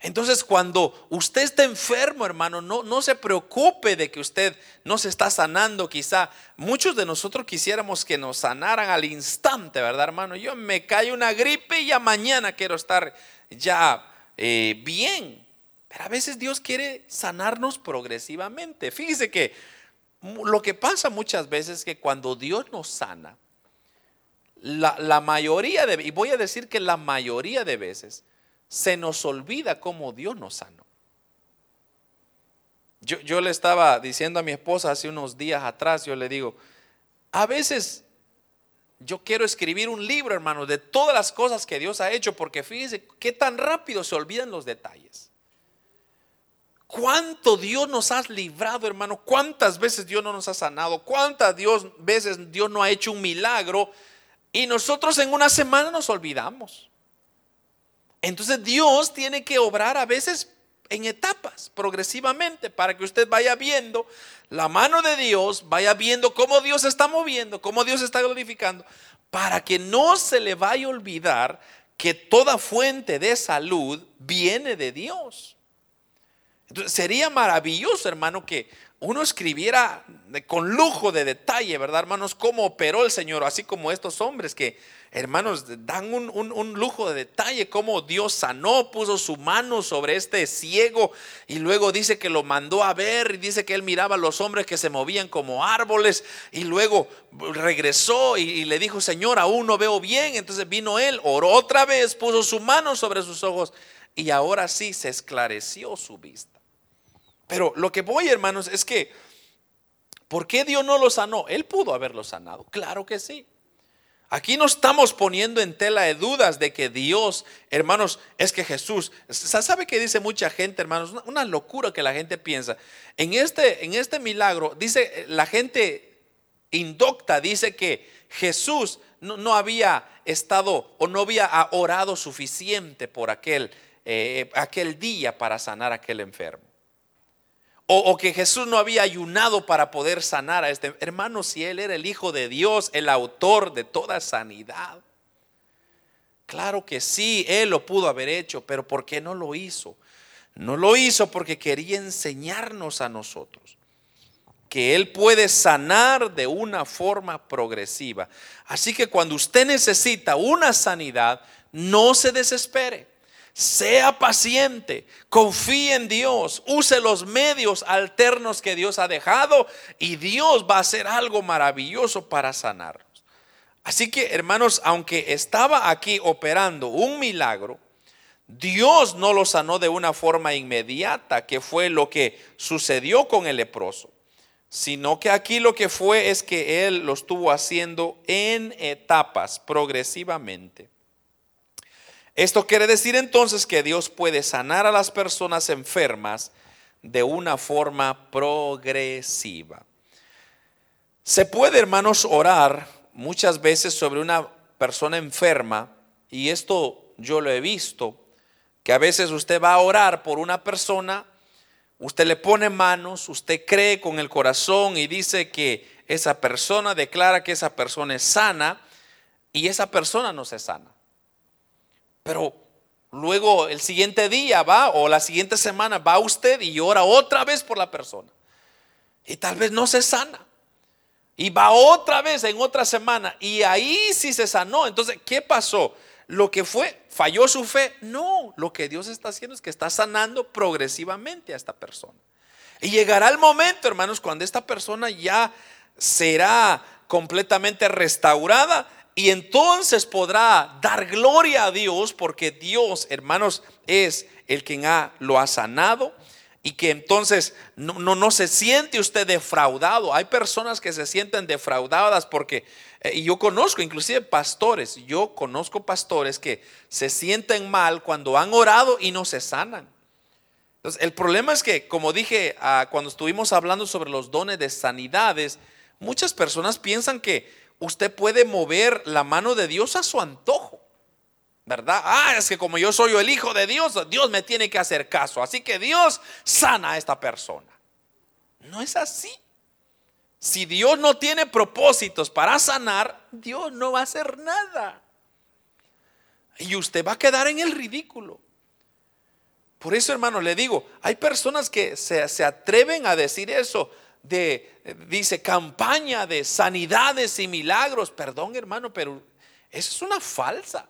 Entonces, cuando usted está enfermo, hermano, no, no se preocupe de que usted no se está sanando. Quizá muchos de nosotros quisiéramos que nos sanaran al instante, ¿verdad, hermano? Yo me cae una gripe y ya mañana quiero estar ya eh, bien. Pero a veces Dios quiere sanarnos progresivamente. Fíjese que lo que pasa muchas veces es que cuando Dios nos sana, la, la mayoría de, y voy a decir que la mayoría de veces, se nos olvida cómo Dios nos sanó. Yo, yo, le estaba diciendo a mi esposa hace unos días atrás, yo le digo, a veces yo quiero escribir un libro, hermano, de todas las cosas que Dios ha hecho, porque fíjese qué tan rápido se olvidan los detalles. ¿Cuánto Dios nos ha librado, hermano? ¿Cuántas veces Dios no nos ha sanado? ¿Cuántas veces Dios no ha hecho un milagro? Y nosotros en una semana nos olvidamos. Entonces Dios tiene que obrar a veces en etapas, progresivamente, para que usted vaya viendo la mano de Dios, vaya viendo cómo Dios está moviendo, cómo Dios está glorificando, para que no se le vaya a olvidar que toda fuente de salud viene de Dios. Entonces sería maravilloso, hermano, que uno escribiera con lujo de detalle, ¿verdad, hermanos? Cómo operó el Señor, así como estos hombres que, hermanos, dan un, lujo de detalle, cómo Dios sanó, puso su mano sobre este ciego y luego dice que lo mandó a ver y dice que él miraba a los hombres que se movían como árboles y luego regresó y, y le dijo, Señor, aún no veo bien. Entonces vino él, oró otra vez, puso su mano sobre sus ojos y ahora sí se esclareció su vista. Pero lo que voy, hermanos, es que, ¿por qué Dios no lo sanó? Él pudo haberlo sanado, claro que sí. Aquí no estamos poniendo en tela de dudas de que Dios, hermanos, es que Jesús, ¿sabe que dice mucha gente, hermanos? Una locura que la gente piensa. En este, en este milagro, dice la gente indocta, dice que Jesús no, había estado o no había orado suficiente por aquel, eh, aquel día para sanar a aquel enfermo. O, que Jesús no había ayunado para poder sanar a este hermano, si él era el Hijo de Dios, el autor de toda sanidad. Claro que sí, él lo pudo haber hecho, pero ¿por qué no lo hizo? No lo hizo porque quería enseñarnos a nosotros que Él puede sanar de una forma progresiva. Así que cuando usted necesita una sanidad, no se desespere. Sea paciente, confíe en Dios, use los medios alternos que Dios ha dejado y Dios va a hacer algo maravilloso para sanarnos. Así que, hermanos, aunque estaba aquí operando un milagro, Dios no lo sanó de una forma inmediata, que fue lo que sucedió con el leproso, sino que aquí lo que fue es que Él lo estuvo haciendo en etapas, progresivamente. Esto quiere decir entonces que Dios puede sanar a las personas enfermas de una forma progresiva. Se puede, hermanos, orar muchas veces sobre una persona enferma, y esto yo lo he visto, que a veces usted va a orar por una persona, usted le pone manos, usted cree con el corazón y dice que esa persona declara que esa persona es sana, y esa persona no se sana. Pero luego el siguiente día va o la siguiente semana va usted y ora otra vez por la persona. Y tal vez no se sana. Y va otra vez en otra semana y ahí sí se sanó. Entonces, ¿qué pasó? Lo que fue, falló su fe. No, lo que Dios está haciendo es que está sanando progresivamente a esta persona. Y llegará el momento, hermanos, cuando esta persona ya será completamente restaurada y entonces podrá dar gloria a Dios porque Dios, hermanos, es el quien lo ha sanado y que entonces no, no, no, se siente usted defraudado. Hay personas que se sienten defraudadas porque, eh, y yo conozco inclusive pastores, yo conozco pastores que se sienten mal cuando han orado y no se sanan. Entonces, el problema es que, como dije ah, cuando estuvimos hablando sobre los dones de sanidades, muchas personas piensan que usted puede mover la mano de Dios a su antojo. ¿Verdad? Ah, es que como yo soy el hijo de Dios, Dios me tiene que hacer caso. Así que Dios sana a esta persona. No es así. Si Dios no tiene propósitos para sanar, Dios no va a hacer nada. Y usted va a quedar en el ridículo. Por eso, hermano, le digo, hay personas que se, se atreven a decir eso de, dice, campaña de sanidades y milagros. Perdón, hermano, pero eso es una falsa.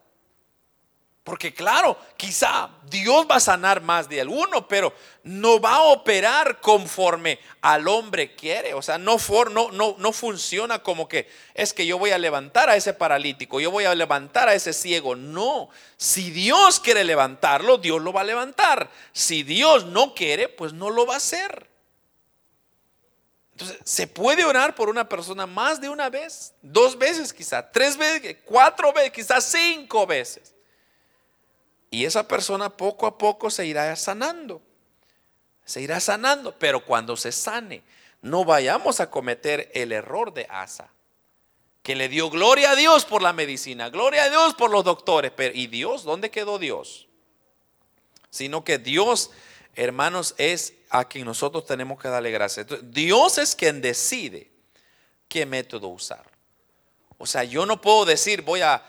Porque claro, quizá Dios va a sanar más de alguno, pero no va a operar conforme al hombre quiere. O sea, no, no funciona como que es que yo voy a levantar a ese paralítico, yo voy a levantar a ese ciego. No, si Dios quiere levantarlo, Dios lo va a levantar. Si Dios no quiere, pues no lo va a hacer. Entonces, se puede orar por una persona más de una vez, dos veces quizá, tres veces, cuatro veces, quizás cinco veces. Y esa persona poco a poco se irá sanando. Se irá sanando, pero cuando se sane, no vayamos a cometer el error de Asa, que le dio gloria a Dios por la medicina, gloria a Dios por los doctores, pero ¿y Dios? ¿Dónde quedó Dios? Sino que Dios, hermanos, es a quien nosotros tenemos que darle gracias. Dios es quien decide qué método usar. O sea, yo no puedo decir voy a,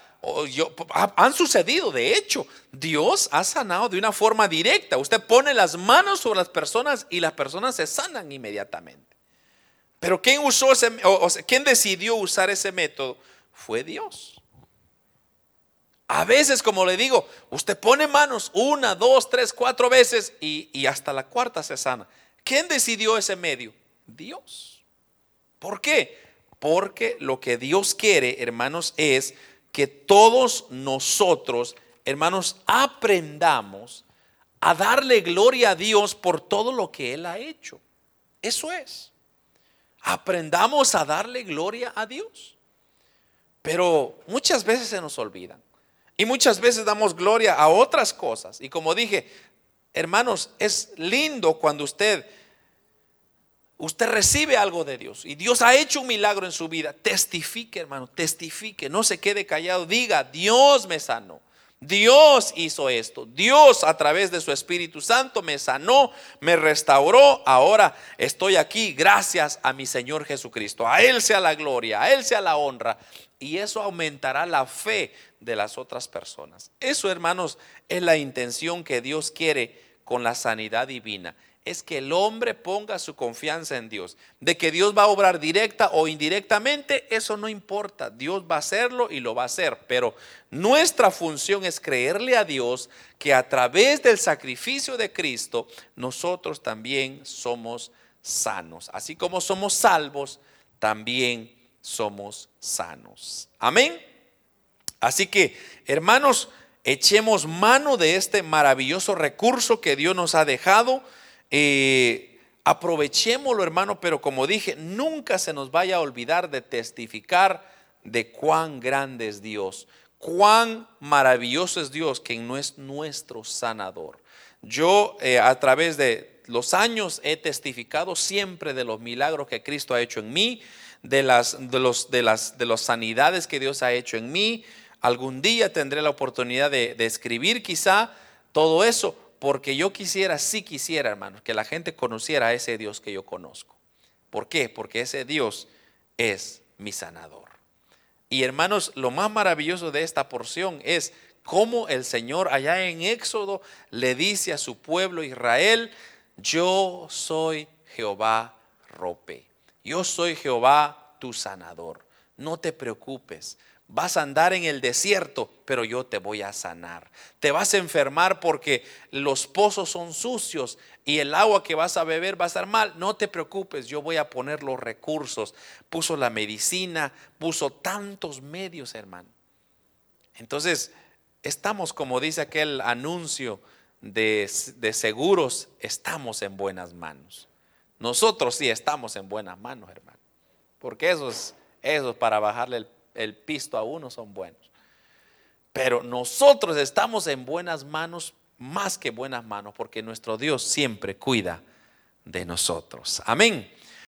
han sucedido, de hecho, Dios ha sanado de una forma directa. Usted pone las manos sobre las personas y las personas se sanan inmediatamente. Pero ¿quién usó ese, o, quién decidió usar ese método? Fue Dios. A veces, como le digo, usted pone manos una, dos, tres, cuatro veces y, hasta la cuarta se sana. ¿Quién decidió ese medio? Dios. ¿Por qué? Porque lo que Dios quiere, hermanos, es que todos nosotros, hermanos, aprendamos a darle gloria a Dios por todo lo que Él ha hecho. Eso es. Aprendamos a darle gloria a Dios. Pero muchas veces se nos olvidan. Y muchas veces damos gloria a otras cosas. Y como dije, hermanos, es lindo cuando usted usted recibe algo de Dios y Dios ha hecho un milagro en su vida, testifique, hermano, testifique, no se quede callado, diga, Dios me sanó. Dios hizo esto. Dios a través de su Espíritu Santo me sanó, me restauró. Ahora estoy aquí gracias a mi Señor Jesucristo. A Él sea la gloria, a Él sea la honra. Y eso aumentará la fe de las otras personas. Eso, hermanos, es la intención que Dios quiere con la sanidad divina es que el hombre ponga su confianza en Dios. De que Dios va a obrar directa o indirectamente, eso no importa. Dios va a hacerlo y lo va a hacer. Pero nuestra función es creerle a Dios que a través del sacrificio de Cristo, nosotros también somos sanos. Así como somos salvos, también somos sanos. Amén. Así que, hermanos, echemos mano de este maravilloso recurso que Dios nos ha dejado eh, aprovechémoslo, hermano, pero como dije, nunca se nos vaya a olvidar de testificar de cuán grande es Dios, cuán maravilloso es Dios, que no es nuestro sanador. Yo eh, a través de los años he testificado siempre de los milagros que Cristo ha hecho en mí, de las, de los, de las, de las sanidades que Dios ha hecho en mí. Algún día tendré la oportunidad de, escribir quizá todo eso, porque yo quisiera, sí quisiera, hermanos, que la gente conociera a ese Dios que yo conozco. ¿Por qué? Porque ese Dios es mi sanador. Y hermanos, lo más maravilloso de esta porción es cómo el Señor allá en Éxodo le dice a su pueblo Israel, yo soy Jehová Rope, yo soy Jehová tu sanador. No te preocupes, Vas a andar en el desierto, pero yo te voy a sanar. Te vas a enfermar porque los pozos son sucios y el agua que vas a beber va a estar mal. No te preocupes, yo voy a poner los recursos. Puso la medicina, puso tantos medios, hermano. Entonces, estamos, como dice aquel anuncio de, seguros, estamos en buenas manos. Nosotros sí estamos en buenas manos, hermano. Porque eso es, eso es para bajarle el el pisto a uno son buenos. Pero nosotros estamos en buenas manos, más que buenas manos, porque nuestro Dios siempre cuida de nosotros. Amén.